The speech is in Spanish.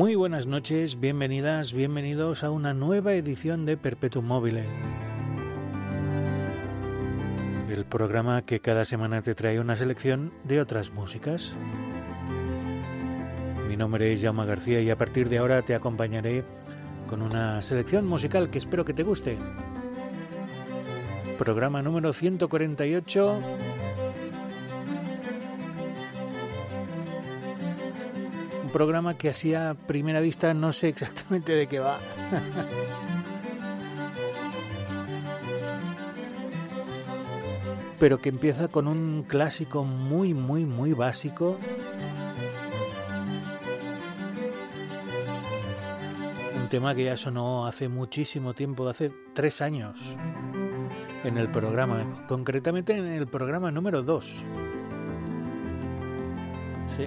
Muy buenas noches, bienvenidas, bienvenidos a una nueva edición de Perpetuum Mobile. El programa que cada semana te trae una selección de otras músicas. Mi nombre es Jaume García y a partir de ahora te acompañaré con una selección musical que espero que te guste. Programa número 148 programa que así a primera vista no sé exactamente de qué va. Pero que empieza con un clásico muy, muy, muy básico. Un tema que ya sonó hace muchísimo tiempo, hace tres años, en el programa, concretamente en el programa número 2. Sí,